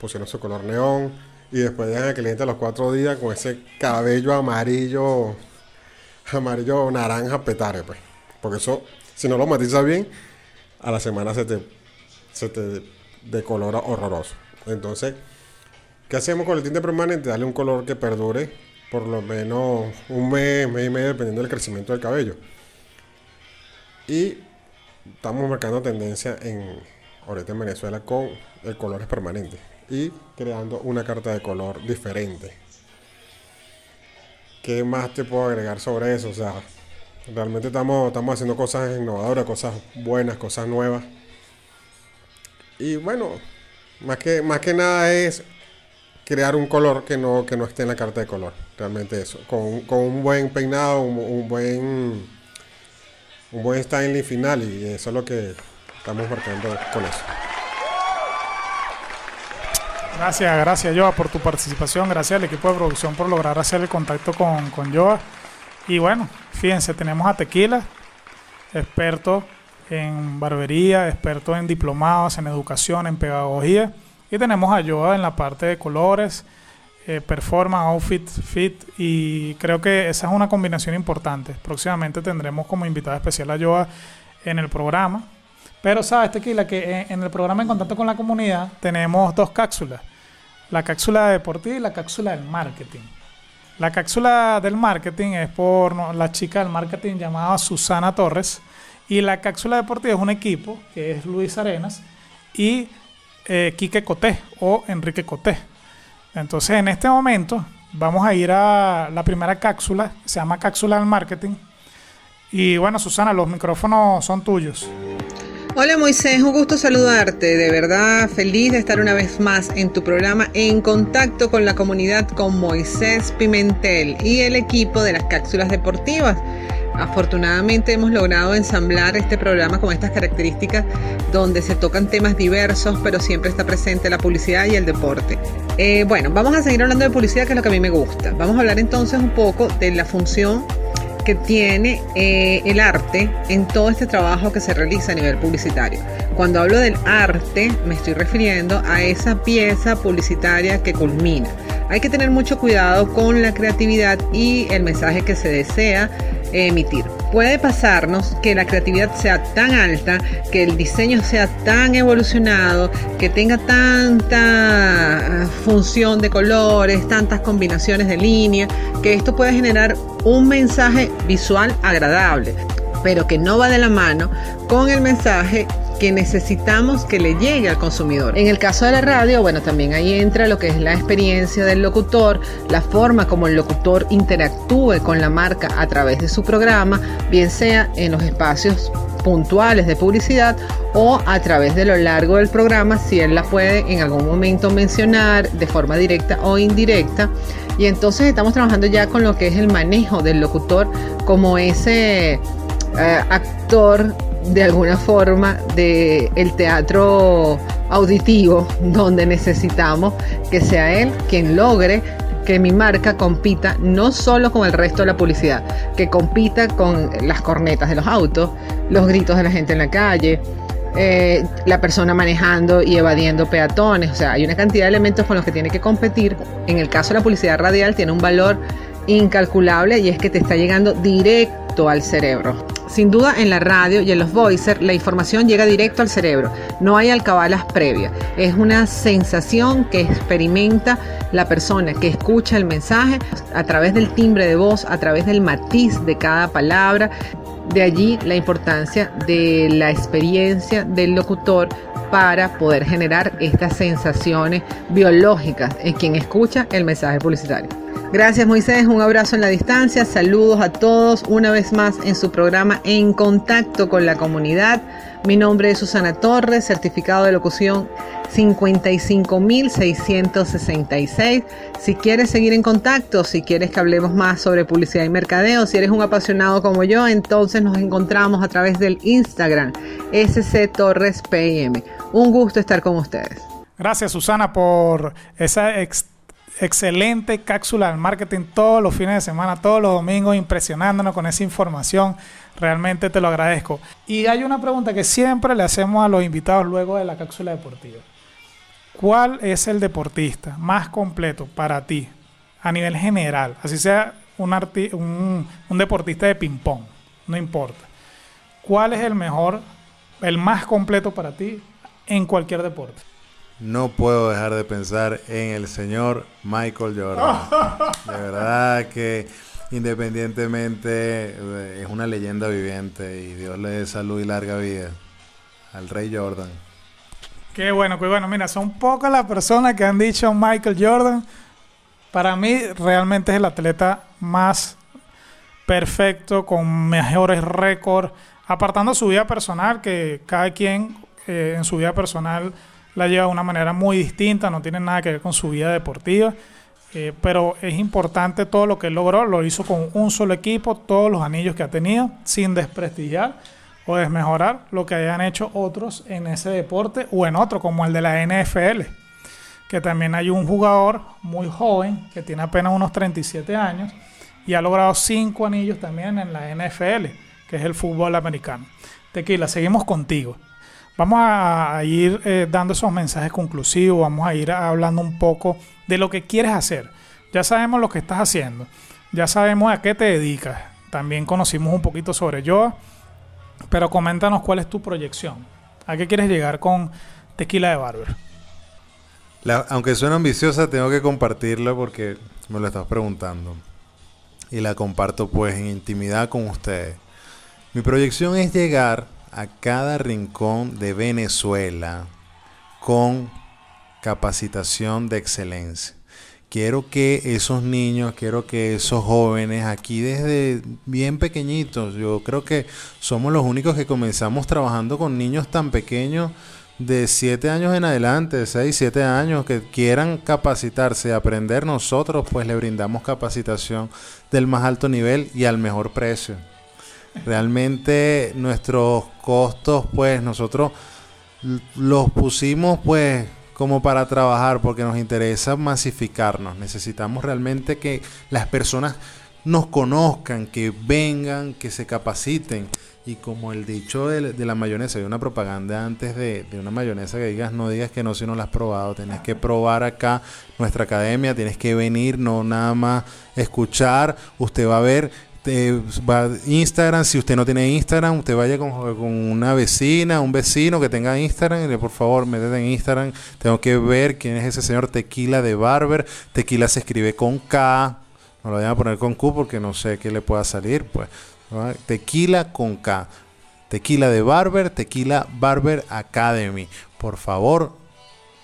pusieron su color neón y después dejan al cliente a los cuatro días con ese cabello amarillo, amarillo naranja petare, pues. Porque eso, si no lo matizas bien, a la semana se te, se te decolora horroroso. Entonces, ¿Qué hacemos con el tinte permanente? Darle un color que perdure por lo menos un mes, mes y medio, dependiendo del crecimiento del cabello. Y estamos marcando tendencia en ahorita en Venezuela con el colores permanentes y creando una carta de color diferente. ¿Qué más te puedo agregar sobre eso? O sea, realmente estamos, estamos haciendo cosas innovadoras, cosas buenas, cosas nuevas. Y bueno, más que, más que nada es crear un color que no, que no esté en la carta de color. Realmente eso. Con, con un buen peinado, un, un buen un buen styling final y eso es lo que estamos marcando con eso. Gracias, gracias Joa por tu participación, gracias al equipo de producción por lograr hacer el contacto con, con Joa. Y bueno, fíjense, tenemos a Tequila, experto en barbería, experto en diplomados, en educación, en pedagogía. Y tenemos a Joa en la parte de colores, eh, performance, outfit, fit. Y creo que esa es una combinación importante. Próximamente tendremos como invitada especial a Joa en el programa. Pero sabes, Tequila, que en, el programa En Contacto con la Comunidad tenemos dos cápsulas. La cápsula deportiva y la cápsula del marketing. La cápsula del marketing es por la chica del marketing llamada Susana Torres. Y la cápsula deportiva es un equipo que es Luis Arenas y eh, Quique Coté o Enrique Coté. Entonces, en este momento vamos a ir a la primera cápsula, se llama cápsula del marketing. Y bueno, Susana, los micrófonos son tuyos. Hola Moisés, un gusto saludarte, de verdad feliz de estar una vez más en tu programa En Contacto con la Comunidad con Moisés Pimentel y el equipo de las cápsulas deportivas. Afortunadamente hemos logrado ensamblar este programa con estas características donde se tocan temas diversos, pero siempre está presente la publicidad y el deporte. Eh, bueno, vamos a seguir hablando de publicidad, que es lo que a mí me gusta. Vamos a hablar entonces un poco de la función que tiene eh, el arte en todo este trabajo que se realiza a nivel publicitario. Cuando hablo del arte, me estoy refiriendo a esa pieza publicitaria que culmina. Hay que tener mucho cuidado con la creatividad y el mensaje que se desea emitir. Puede pasarnos que la creatividad sea tan alta, que el diseño sea tan evolucionado, que tenga tanta función de colores, tantas combinaciones de líneas, que esto puede generar un mensaje visual agradable, pero que no va de la mano con el mensaje que necesitamos que le llegue al consumidor. En el caso de la radio, bueno, también ahí entra lo que es la experiencia del locutor, la forma como el locutor interactúe con la marca a través de su programa, bien sea en los espacios puntuales de publicidad o a través de lo largo del programa si él la puede en algún momento mencionar de forma directa o indirecta. Y entonces estamos trabajando ya con lo que es el manejo del locutor como ese eh, actor de alguna forma de el teatro auditivo donde necesitamos que sea él quien logre que mi marca compita no solo con el resto de la publicidad, que compita con las cornetas de los autos, los gritos de la gente en la calle, eh, la persona manejando y evadiendo peatones, o sea, hay una cantidad de elementos con los que tiene que competir. En el caso de la publicidad radial tiene un valor incalculable y es que te está llegando directo al cerebro. Sin duda en la radio y en los voicers la información llega directo al cerebro, no hay alcabalas previas, es una sensación que experimenta la persona que escucha el mensaje a través del timbre de voz, a través del matiz de cada palabra, de allí la importancia de la experiencia del locutor para poder generar estas sensaciones biológicas en quien escucha el mensaje publicitario. Gracias Moisés, un abrazo en la distancia, saludos a todos una vez más en su programa En Contacto con la Comunidad. Mi nombre es Susana Torres, certificado de locución 55.666. Si quieres seguir en contacto, si quieres que hablemos más sobre publicidad y mercadeo, si eres un apasionado como yo, entonces nos encontramos a través del Instagram SC PM. Un gusto estar con ustedes. Gracias Susana por esa ex excelente cápsula del marketing todos los fines de semana, todos los domingos, impresionándonos con esa información. Realmente te lo agradezco. Y hay una pregunta que siempre le hacemos a los invitados luego de la cápsula deportiva. ¿Cuál es el deportista más completo para ti a nivel general? Así sea un, un, deportista de ping-pong, no importa. ¿Cuál es el mejor, el más completo para ti en cualquier deporte? No puedo dejar de pensar en el señor Michael Jordan. De verdad que independientemente eh, es una leyenda viviente y Dios le dé salud y larga vida al Rey Jordan. Qué bueno, qué bueno. Mira, son pocas las personas que han dicho Michael Jordan. Para mí realmente es el atleta más perfecto, con mejores récords, apartando su vida personal, que cada quien eh, en su vida personal la lleva de una manera muy distinta, no tiene nada que ver con su vida deportiva. Eh, pero es importante todo lo que logró, lo hizo con un solo equipo, todos los anillos que ha tenido, sin desprestigiar o desmejorar lo que hayan hecho otros en ese deporte o en otro, como el de la NFL, que también hay un jugador muy joven que tiene apenas unos 37 años y ha logrado cinco anillos también en la NFL, que es el fútbol americano. Tequila, seguimos contigo. Vamos a, ir eh, dando esos mensajes conclusivos, vamos a ir hablando un poco de lo que quieres hacer. Ya sabemos lo que estás haciendo, ya sabemos a qué te dedicas. También conocimos un poquito sobre Yoa, pero coméntanos cuál es tu proyección. ¿A qué quieres llegar con Tequila de Barber? Aunque suena ambiciosa, tengo que compartirla porque me lo estás preguntando. Y la comparto pues en intimidad con ustedes. Mi proyección es llegar a cada rincón de Venezuela con capacitación de excelencia. Quiero que esos niños, quiero que esos jóvenes aquí desde bien pequeñitos, yo creo que somos los únicos que comenzamos trabajando con niños tan pequeños de 7 años en adelante, de 6, 7 años, que quieran capacitarse aprender, nosotros pues le brindamos capacitación del más alto nivel y al mejor precio. Realmente nuestros costos pues nosotros los pusimos pues como para trabajar porque nos interesa masificarnos. Necesitamos realmente que las personas nos conozcan, que vengan, que se capaciten. Y como el dicho de, de la mayonesa, hay una propaganda antes de, de una mayonesa que digas, no digas que no si no la has probado. Tienes que probar acá nuestra academia, tienes que venir, no nada más escuchar. Usted va a ver Instagram, si usted no tiene Instagram, usted vaya con, una vecina, un vecino que tenga Instagram, y le, por favor, métete en Instagram, tengo que ver quién es ese señor Tequila de Barber, Tequila se escribe con K, no lo vayan a poner con Q porque no sé qué le pueda salir, pues. Tequila con K, Tequila de Barber, Tequila Barber Academy, por favor,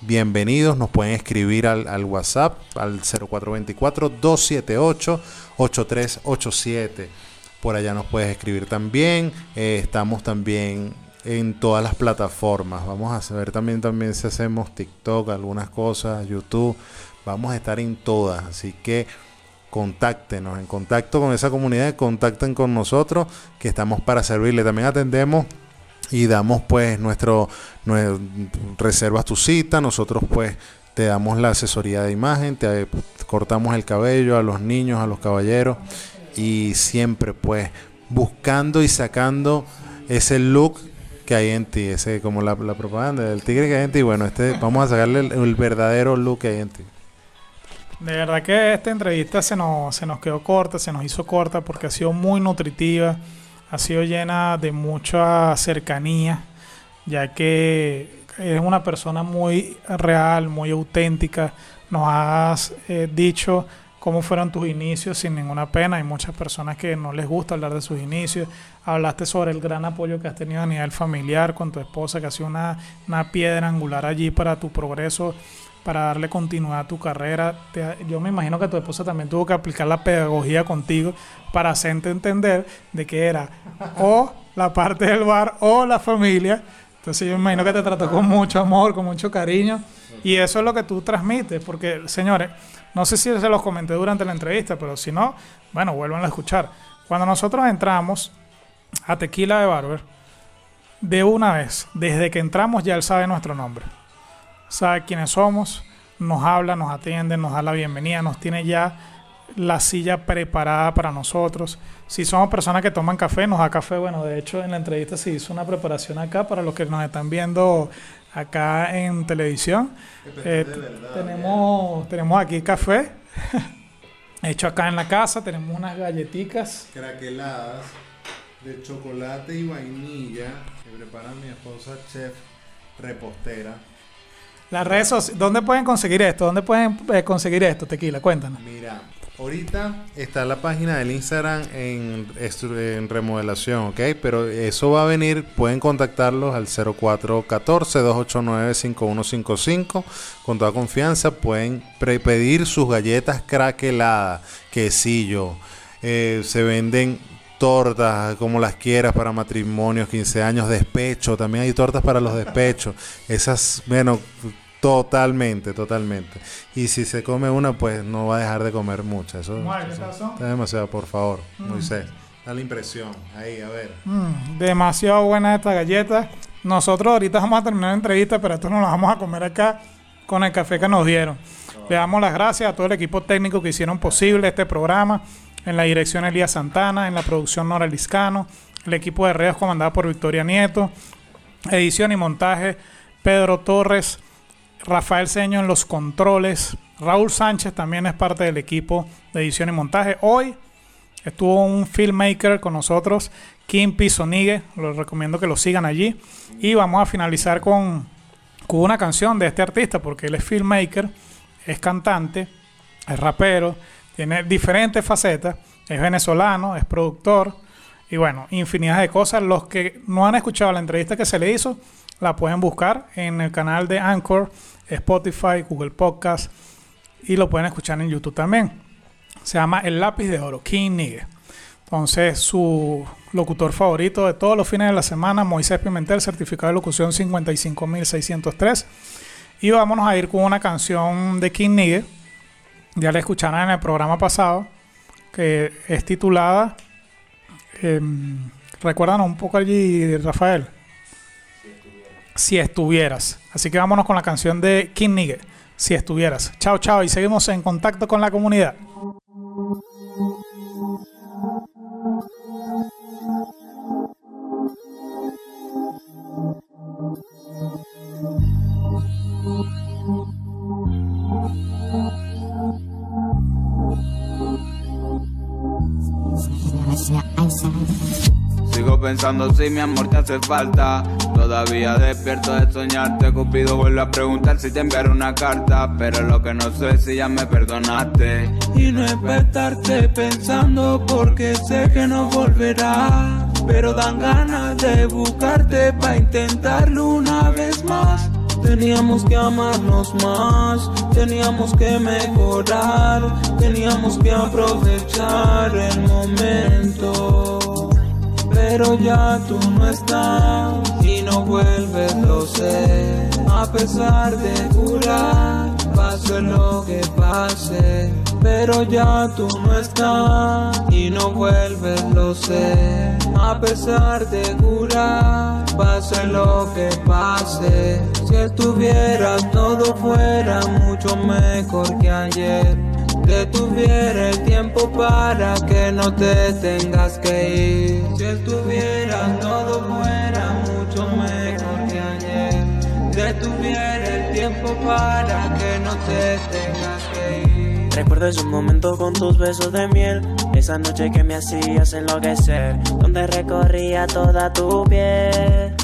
Bienvenidos, nos pueden escribir al, al WhatsApp al 0424-278-8387. Por allá nos puedes escribir también. Eh, estamos también en todas las plataformas. Vamos a ver también, también si hacemos TikTok, algunas cosas, YouTube. Vamos a estar en todas. Así que contáctenos, en contacto con esa comunidad, contacten con nosotros, que estamos para servirle. También atendemos y damos pues nuestro, nue- reservas tu cita, nosotros pues te damos la asesoría de imagen, te cortamos el cabello a los niños, a los caballeros y siempre pues buscando y sacando ese look que hay en ti, ese como la, la propaganda del tigre que hay en ti, bueno, este vamos a sacarle el, el verdadero look que hay en ti. De verdad que esta entrevista se nos, se nos quedó corta, se nos hizo corta porque ha sido muy nutritiva, ha sido llena de mucha cercanía, ya que eres una persona muy real, muy auténtica. Nos has eh, dicho cómo fueron tus inicios sin ninguna pena. Hay muchas personas que no les gusta hablar de sus inicios. Hablaste sobre el gran apoyo que has tenido a nivel familiar con tu esposa, que ha sido una, una piedra angular allí para tu progreso para darle continuidad a tu carrera. Te- yo me imagino que tu esposa también tuvo que aplicar la pedagogía contigo para hacerte entender de que era o la parte del bar o la familia. Entonces yo me imagino que te trató con mucho amor, con mucho cariño. Y eso es lo que tú transmites, porque señores, no sé si se los comenté durante la entrevista, pero si no, bueno, vuelvan a escuchar. Cuando nosotros entramos a Tequila de Barber, de una vez, desde que entramos ya él sabe nuestro nombre sabe quiénes somos, nos habla, nos atiende, nos da la bienvenida, nos tiene ya la silla preparada para nosotros. Si somos personas que toman café, nos da café. Bueno, de hecho en la entrevista se hizo una preparación acá para los que nos están viendo acá en televisión. Eh, tenemos, tenemos aquí café hecho acá en la casa, tenemos unas galletitas. Craqueladas de chocolate y vainilla que prepara mi esposa chef repostera. Las redes sociales, ¿dónde pueden conseguir esto? ¿Dónde pueden eh, conseguir esto, Tequila? Cuéntanos. Mira, ahorita está la página del Instagram en, remodelación, ¿ok? Pero eso va a venir, pueden contactarlos al 0414-289-5155 con toda confianza. Pueden pedir sus galletas craqueladas, quesillo. eh, se venden tortas como las quieras para matrimonios, 15 años, despecho. También hay tortas para los despechos. Esas, bueno, totalmente, totalmente. Y si se come una, pues no va a dejar de comer muchas. Eso, Vamos a ver, ¿qué eso está demasiado, por favor, Mm. Moisés. Da la impresión. Ahí, a ver. Mm, demasiado buena esta galleta. Nosotros ahorita vamos a terminar la entrevista, pero esto nos lo vamos a comer acá con el café que nos dieron. Le damos las gracias a todo el equipo técnico que hicieron posible este programa. En la dirección Elías Santana, en la producción Nora Liscano, el equipo de redes comandado por Victoria Nieto, edición y montaje Pedro Torres, Rafael Seño en los controles, Raúl Sánchez también es parte del equipo de edición y montaje. Hoy Estuvo un filmmaker con nosotros, Kim Pisonigue. Les recomiendo que lo sigan allí. Y vamos a finalizar con, con una canción de este artista, porque él es filmmaker, es cantante, es rapero, tiene diferentes facetas, es venezolano, es productor. Y bueno, infinidad de cosas. Los que no han escuchado la entrevista que se le hizo, la pueden buscar en el canal de Anchor, Spotify, Google Podcast y lo pueden escuchar en YouTube también. Se llama El Lápiz de Oro, King Nigga. Entonces, su locutor favorito de todos los fines de la semana, Moisés Pimentel, certificado de locución 55603. Y vámonos a ir con una canción de King Nigga. Ya la escucharon en el programa pasado, que es titulada. em, Recuérdanos un poco allí, Rafael. Si estuvieras. Así que vámonos con la canción de King Nigga. Si estuvieras. Chao, chao. Y seguimos en contacto con la comunidad. Pensando si mi amor te hace falta. Todavía despierto de soñarte. Cupido vuelve a preguntar si te enviaré una carta. Pero lo que no sé es si ya me perdonaste. Y no despertarte pensando porque sé que no volverá. Pero dan ganas de buscarte para intentarlo una vez más. Teníamos que amarnos más, teníamos que mejorar, teníamos que aprovechar el momento. Pero ya tú no estás y no vuelves, lo sé. A pesar de curar, pase lo que pase. Pero ya tú no estás y no vuelves, lo sé. A pesar de curar, pase lo que pase. Si estuvieras, todo fuera mucho mejor que ayer. Detuviera el tiempo para que no te tengas que ir. Si estuvieras, todo fuera mucho mejor que ayer. Detuviera el tiempo para que no te tengas que ir. Recuerdo esos momentos con tus besos de miel, esa noche que me hacías enloquecer, donde recorría toda tu piel.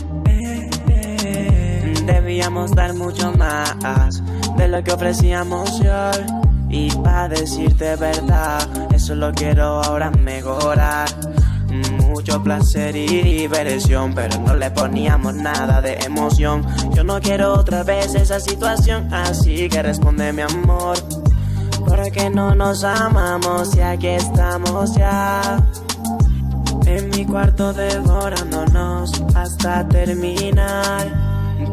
Debíamos dar mucho más de lo que ofrecíamos hoy. Y para decirte verdad, eso lo quiero ahora mejorar. Mucho placer y diversión, pero no le poníamos nada de emoción. Yo no quiero otra vez esa situación, así que responde mi amor. Porque no nos amamos y aquí estamos ya. En mi cuarto devorándonos hasta terminar.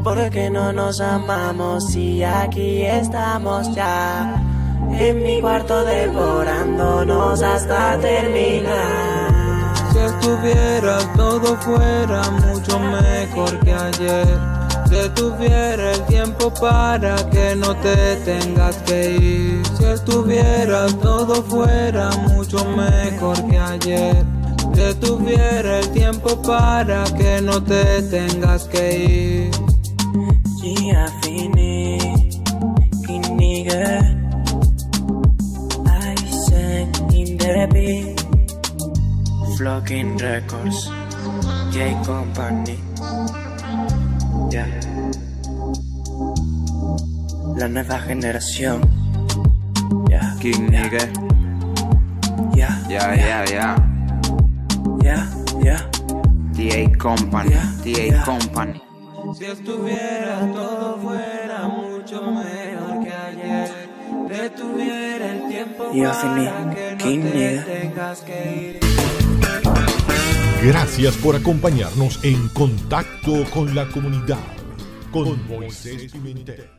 Porque no nos amamos y aquí estamos ya. En mi cuarto devorándonos hasta terminar. Si estuvieras, todo fuera mucho mejor que ayer. Detuviera el tiempo para que no te tengas que ir. Si estuvieras, todo fuera mucho mejor que ayer. Detuviera el tiempo para que no te tengas que ir. Gia Fini, Kiniga, I beat. Flocking Records, J Company. Yeah. la nueva generación. Ya, King nigga. ya, Ya, ya, ya. ya, ya. TA Company. TA Company. Si estuviera todo fuera mucho mejor no King te nigga. tengas que ir. Gracias por acompañarnos en Contacto con la Comunidad con Moisés Pimentel.